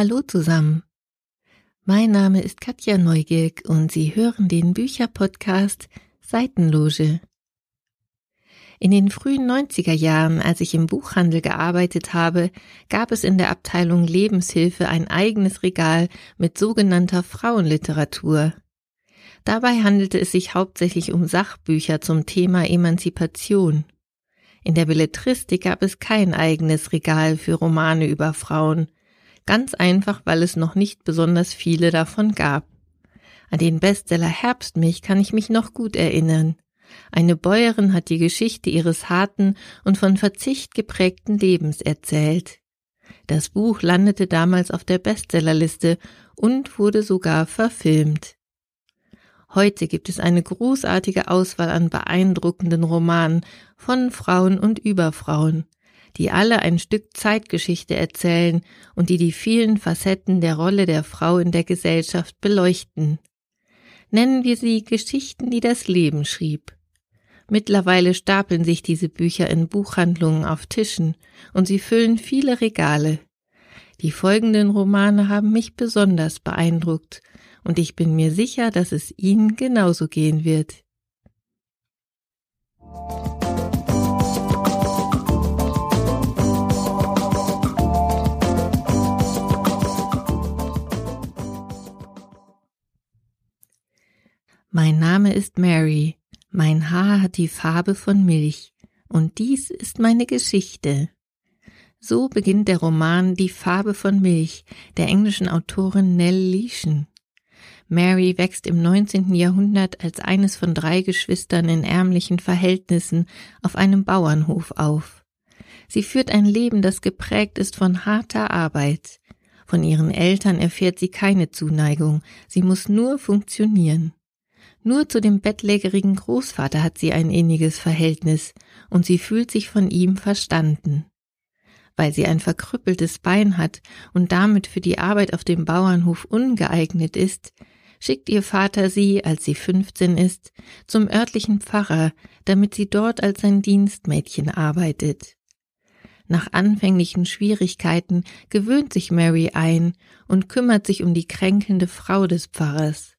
Hallo zusammen. Mein Name ist Katja Neugierk und Sie hören den Bücherpodcast Seitenloge. In den frühen 90er Jahren, als ich im Buchhandel gearbeitet habe, gab es in der Abteilung Lebenshilfe ein eigenes Regal mit sogenannter Frauenliteratur. Dabei handelte es sich hauptsächlich um Sachbücher zum Thema Emanzipation. In der Belletristik gab es kein eigenes Regal für Romane über Frauen, ganz einfach, weil es noch nicht besonders viele davon gab. An den Bestseller Herbstmilch kann ich mich noch gut erinnern. Eine Bäuerin hat die Geschichte ihres harten und von Verzicht geprägten Lebens erzählt. Das Buch landete damals auf der Bestsellerliste und wurde sogar verfilmt. Heute gibt es eine großartige Auswahl an beeindruckenden Romanen von Frauen und über Frauen die alle ein Stück Zeitgeschichte erzählen und die die vielen Facetten der Rolle der Frau in der Gesellschaft beleuchten. Nennen wir sie Geschichten, die das Leben schrieb. Mittlerweile stapeln sich diese Bücher in Buchhandlungen auf Tischen und sie füllen viele Regale. Die folgenden Romane haben mich besonders beeindruckt und ich bin mir sicher, dass es Ihnen genauso gehen wird. Mein Name ist Mary, mein Haar hat die Farbe von Milch, und dies ist meine Geschichte. So beginnt der Roman Die Farbe von Milch der englischen Autorin Nell Leeson. Mary wächst im 19. Jahrhundert als eines von drei Geschwistern in ärmlichen Verhältnissen auf einem Bauernhof auf. Sie führt ein Leben, das geprägt ist von harter Arbeit. Von ihren Eltern erfährt sie keine Zuneigung, sie muss nur funktionieren. Nur zu dem bettlägerigen Großvater hat sie ein inniges Verhältnis, und sie fühlt sich von ihm verstanden. Weil sie ein verkrüppeltes Bein hat und damit für die Arbeit auf dem Bauernhof ungeeignet ist, schickt ihr Vater sie, als sie 15 ist, zum örtlichen Pfarrer, damit sie dort als sein Dienstmädchen arbeitet. Nach anfänglichen Schwierigkeiten gewöhnt sich Mary ein und kümmert sich um die kränkelnde Frau des Pfarrers.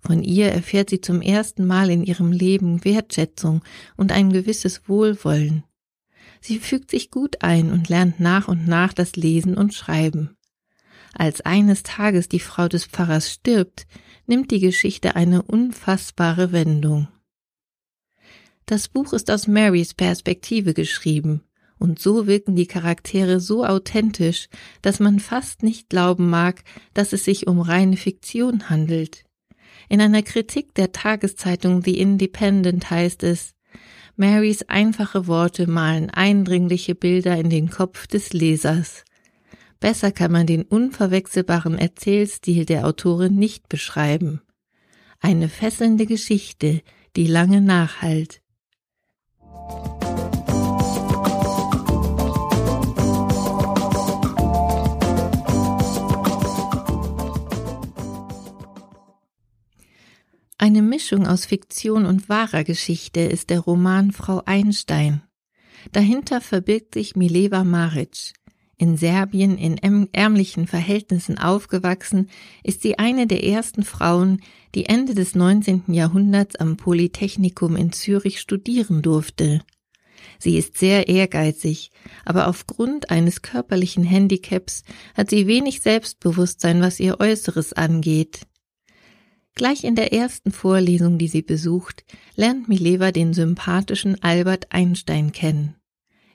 Von ihr erfährt sie zum ersten Mal in ihrem Leben Wertschätzung und ein gewisses Wohlwollen. Sie fügt sich gut ein und lernt nach und nach das Lesen und Schreiben. Als eines Tages die Frau des Pfarrers stirbt, nimmt die Geschichte eine unfassbare Wendung. Das Buch ist aus Marys Perspektive geschrieben, und so wirken die Charaktere so authentisch, dass man fast nicht glauben mag, dass es sich um reine Fiktion handelt. In einer Kritik der Tageszeitung The Independent heißt es, Marys einfache Worte malen eindringliche Bilder in den Kopf des Lesers. Besser kann man den unverwechselbaren Erzählstil der Autorin nicht beschreiben. Eine fesselnde Geschichte, die lange nachhalt. Eine Mischung aus Fiktion und wahrer Geschichte ist der Roman Frau Einstein. Dahinter verbirgt sich Mileva Maric. In Serbien in ärmlichen Verhältnissen aufgewachsen, ist sie eine der ersten Frauen, die Ende des 19. Jahrhunderts am Polytechnikum in Zürich studieren durfte. Sie ist sehr ehrgeizig, aber aufgrund eines körperlichen Handicaps hat sie wenig Selbstbewusstsein, was ihr Äußeres angeht. Gleich in der ersten Vorlesung, die sie besucht, lernt Mileva den sympathischen Albert Einstein kennen.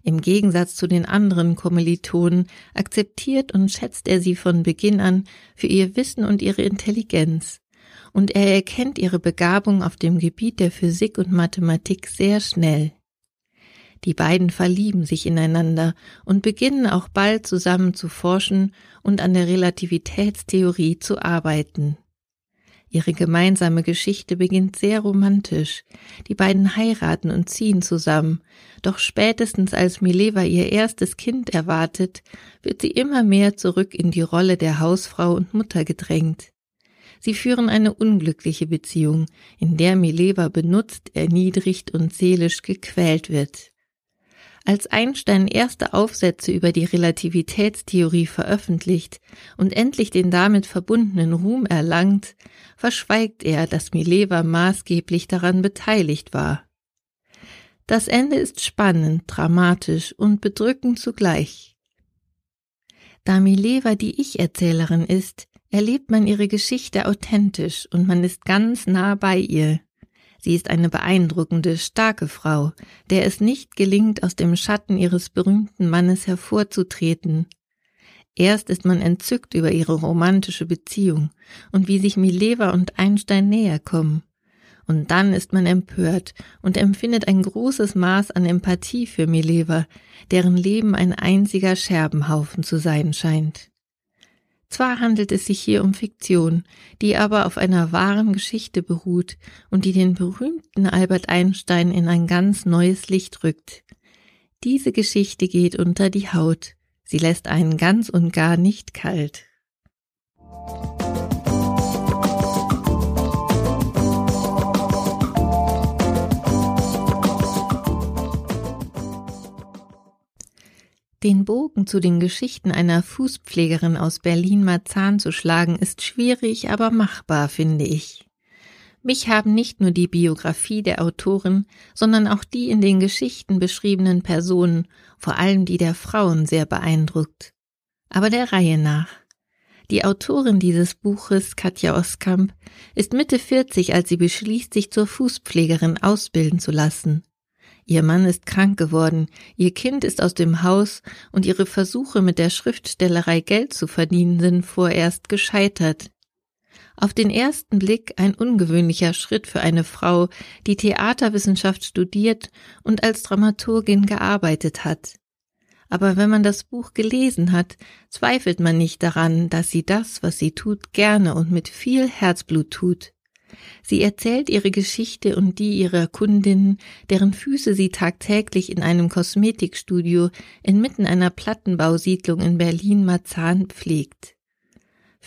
Im Gegensatz zu den anderen Kommilitonen akzeptiert und schätzt er sie von Beginn an für ihr Wissen und ihre Intelligenz. Und er erkennt ihre Begabung auf dem Gebiet der Physik und Mathematik sehr schnell. Die beiden verlieben sich ineinander und beginnen auch bald zusammen zu forschen und an der Relativitätstheorie zu arbeiten. Ihre gemeinsame Geschichte beginnt sehr romantisch. Die beiden heiraten und ziehen zusammen. Doch spätestens als Mileva ihr erstes Kind erwartet, wird sie immer mehr zurück in die Rolle der Hausfrau und Mutter gedrängt. Sie führen eine unglückliche Beziehung, in der Mileva benutzt, erniedrigt und seelisch gequält wird. Als Einstein erste Aufsätze über die Relativitätstheorie veröffentlicht und endlich den damit verbundenen Ruhm erlangt, verschweigt er, dass Mileva maßgeblich daran beteiligt war. Das Ende ist spannend, dramatisch und bedrückend zugleich. Da Mileva die Ich-Erzählerin ist, erlebt man ihre Geschichte authentisch und man ist ganz nah bei ihr. Sie ist eine beeindruckende, starke Frau, der es nicht gelingt, aus dem Schatten ihres berühmten Mannes hervorzutreten. Erst ist man entzückt über ihre romantische Beziehung und wie sich Mileva und Einstein näher kommen. Und dann ist man empört und empfindet ein großes Maß an Empathie für Mileva, deren Leben ein einziger Scherbenhaufen zu sein scheint. Zwar handelt es sich hier um Fiktion, die aber auf einer wahren Geschichte beruht und die den berühmten Albert Einstein in ein ganz neues Licht rückt. Diese Geschichte geht unter die Haut, sie lässt einen ganz und gar nicht kalt. Den Bogen zu den Geschichten einer Fußpflegerin aus Berlin-Marzahn zu schlagen, ist schwierig, aber machbar, finde ich. Mich haben nicht nur die Biografie der Autorin, sondern auch die in den Geschichten beschriebenen Personen, vor allem die der Frauen, sehr beeindruckt. Aber der Reihe nach. Die Autorin dieses Buches, Katja Oskamp, ist Mitte 40, als sie beschließt, sich zur Fußpflegerin ausbilden zu lassen. Ihr Mann ist krank geworden, ihr Kind ist aus dem Haus und ihre Versuche mit der Schriftstellerei Geld zu verdienen sind vorerst gescheitert. Auf den ersten Blick ein ungewöhnlicher Schritt für eine Frau, die Theaterwissenschaft studiert und als Dramaturgin gearbeitet hat. Aber wenn man das Buch gelesen hat, zweifelt man nicht daran, dass sie das, was sie tut, gerne und mit viel Herzblut tut. Sie erzählt ihre Geschichte und die ihrer Kundinnen, deren Füße sie tagtäglich in einem Kosmetikstudio inmitten einer Plattenbausiedlung in Berlin-Marzahn pflegt.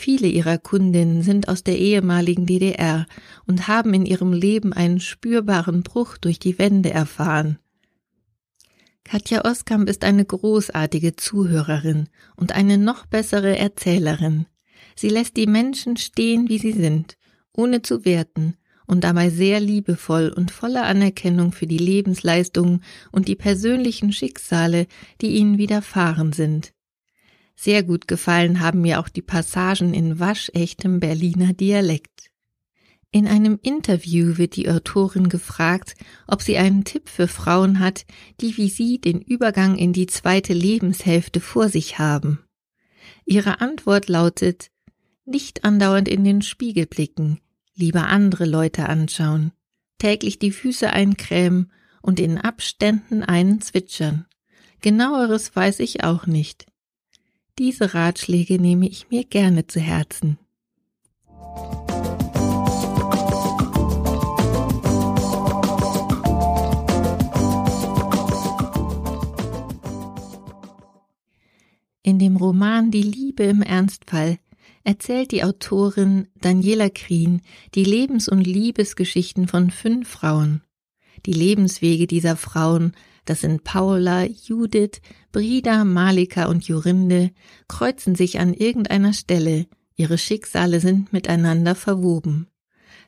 Viele ihrer Kundinnen sind aus der ehemaligen DDR und haben in ihrem Leben einen spürbaren Bruch durch die Wände erfahren. Katja Oskamp ist eine großartige Zuhörerin und eine noch bessere Erzählerin. Sie lässt die Menschen stehen, wie sie sind ohne zu werten und dabei sehr liebevoll und voller Anerkennung für die Lebensleistungen und die persönlichen Schicksale, die ihnen widerfahren sind. Sehr gut gefallen haben mir auch die Passagen in waschechtem Berliner Dialekt. In einem Interview wird die Autorin gefragt, ob sie einen Tipp für Frauen hat, die wie sie den Übergang in die zweite Lebenshälfte vor sich haben. Ihre Antwort lautet, nicht andauernd in den Spiegel blicken, lieber andere Leute anschauen, täglich die Füße eincremen und in Abständen einen zwitschern. Genaueres weiß ich auch nicht. Diese Ratschläge nehme ich mir gerne zu Herzen. In dem Roman Die Liebe im Ernstfall erzählt die Autorin Daniela Krien die Lebens- und Liebesgeschichten von fünf Frauen. Die Lebenswege dieser Frauen, das sind Paula, Judith, Brida, Malika und Jorinde, kreuzen sich an irgendeiner Stelle, ihre Schicksale sind miteinander verwoben.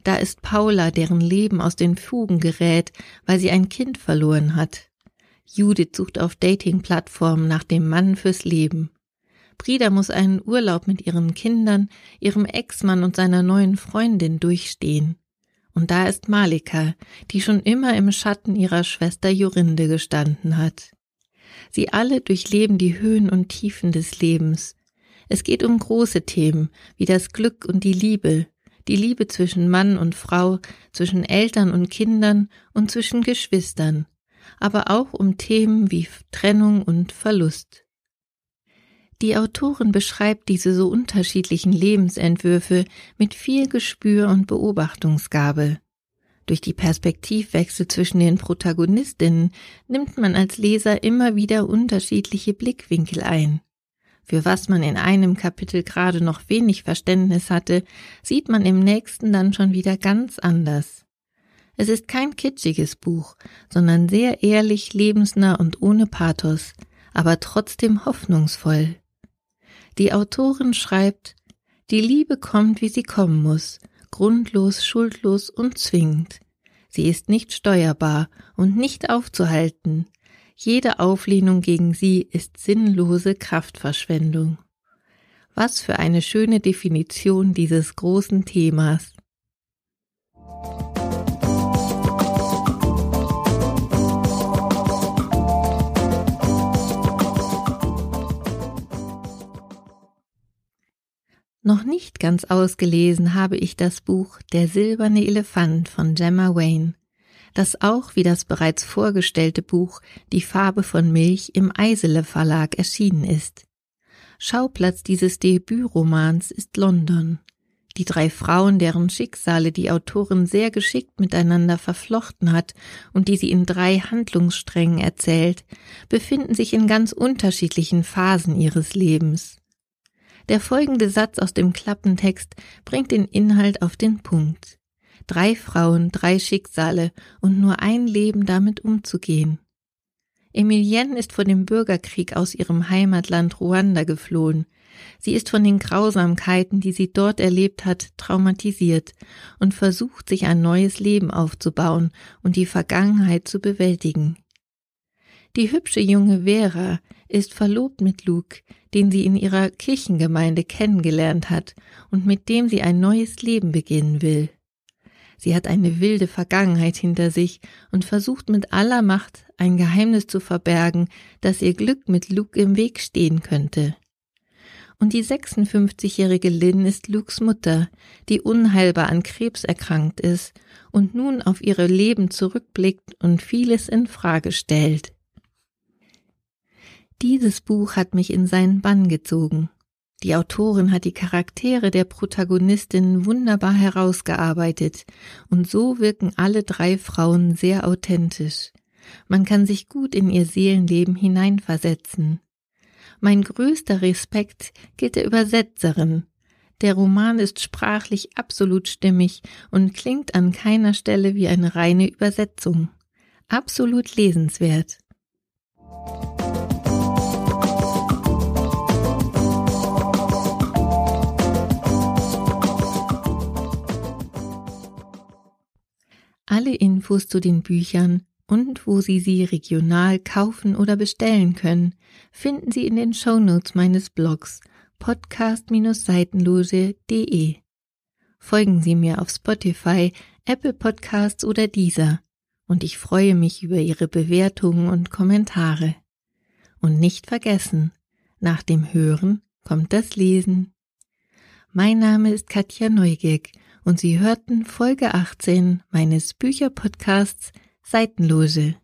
Da ist Paula, deren Leben aus den Fugen gerät, weil sie ein Kind verloren hat. Judith sucht auf Dating-Plattformen nach dem Mann fürs Leben. Brida muss einen Urlaub mit ihren Kindern, ihrem Ex-Mann und seiner neuen Freundin durchstehen. Und da ist Malika, die schon immer im Schatten ihrer Schwester Jorinde gestanden hat. Sie alle durchleben die Höhen und Tiefen des Lebens. Es geht um große Themen, wie das Glück und die Liebe, die Liebe zwischen Mann und Frau, zwischen Eltern und Kindern und zwischen Geschwistern, aber auch um Themen wie Trennung und Verlust. Die Autorin beschreibt diese so unterschiedlichen Lebensentwürfe mit viel Gespür und Beobachtungsgabe. Durch die Perspektivwechsel zwischen den Protagonistinnen nimmt man als Leser immer wieder unterschiedliche Blickwinkel ein. Für was man in einem Kapitel gerade noch wenig Verständnis hatte, sieht man im nächsten dann schon wieder ganz anders. Es ist kein kitschiges Buch, sondern sehr ehrlich, lebensnah und ohne Pathos, aber trotzdem hoffnungsvoll. Die Autorin schreibt, die Liebe kommt, wie sie kommen muss, grundlos, schuldlos und zwingend. Sie ist nicht steuerbar und nicht aufzuhalten. Jede Auflehnung gegen sie ist sinnlose Kraftverschwendung. Was für eine schöne Definition dieses großen Themas. Noch nicht ganz ausgelesen habe ich das Buch Der silberne Elefant von Gemma Wayne, das auch wie das bereits vorgestellte Buch Die Farbe von Milch im Eisele Verlag erschienen ist. Schauplatz dieses Debütromans ist London. Die drei Frauen, deren Schicksale die Autorin sehr geschickt miteinander verflochten hat und die sie in drei Handlungssträngen erzählt, befinden sich in ganz unterschiedlichen Phasen ihres Lebens. Der folgende Satz aus dem Klappentext bringt den Inhalt auf den Punkt. Drei Frauen, drei Schicksale und nur ein Leben damit umzugehen. Emilienne ist vor dem Bürgerkrieg aus ihrem Heimatland Ruanda geflohen. Sie ist von den Grausamkeiten, die sie dort erlebt hat, traumatisiert und versucht, sich ein neues Leben aufzubauen und die Vergangenheit zu bewältigen. Die hübsche junge Vera ist verlobt mit Luke, den sie in ihrer Kirchengemeinde kennengelernt hat und mit dem sie ein neues Leben beginnen will. Sie hat eine wilde Vergangenheit hinter sich und versucht mit aller Macht ein Geheimnis zu verbergen, das ihr Glück mit Luke im Weg stehen könnte. Und die 56-jährige Lynn ist Lukes Mutter, die unheilbar an Krebs erkrankt ist und nun auf ihre Leben zurückblickt und vieles in Frage stellt. Dieses Buch hat mich in seinen Bann gezogen. Die Autorin hat die Charaktere der Protagonistinnen wunderbar herausgearbeitet, und so wirken alle drei Frauen sehr authentisch. Man kann sich gut in ihr Seelenleben hineinversetzen. Mein größter Respekt gilt der Übersetzerin. Der Roman ist sprachlich absolut stimmig und klingt an keiner Stelle wie eine reine Übersetzung. Absolut lesenswert. Alle Infos zu den Büchern und wo Sie sie regional kaufen oder bestellen können, finden Sie in den Shownotes meines Blogs podcast-seitenloge.de. Folgen Sie mir auf Spotify, Apple Podcasts oder dieser und ich freue mich über Ihre Bewertungen und Kommentare. Und nicht vergessen, nach dem Hören kommt das Lesen. Mein Name ist Katja Neugierk und Sie hörten Folge 18 meines Bücherpodcasts Seitenloge.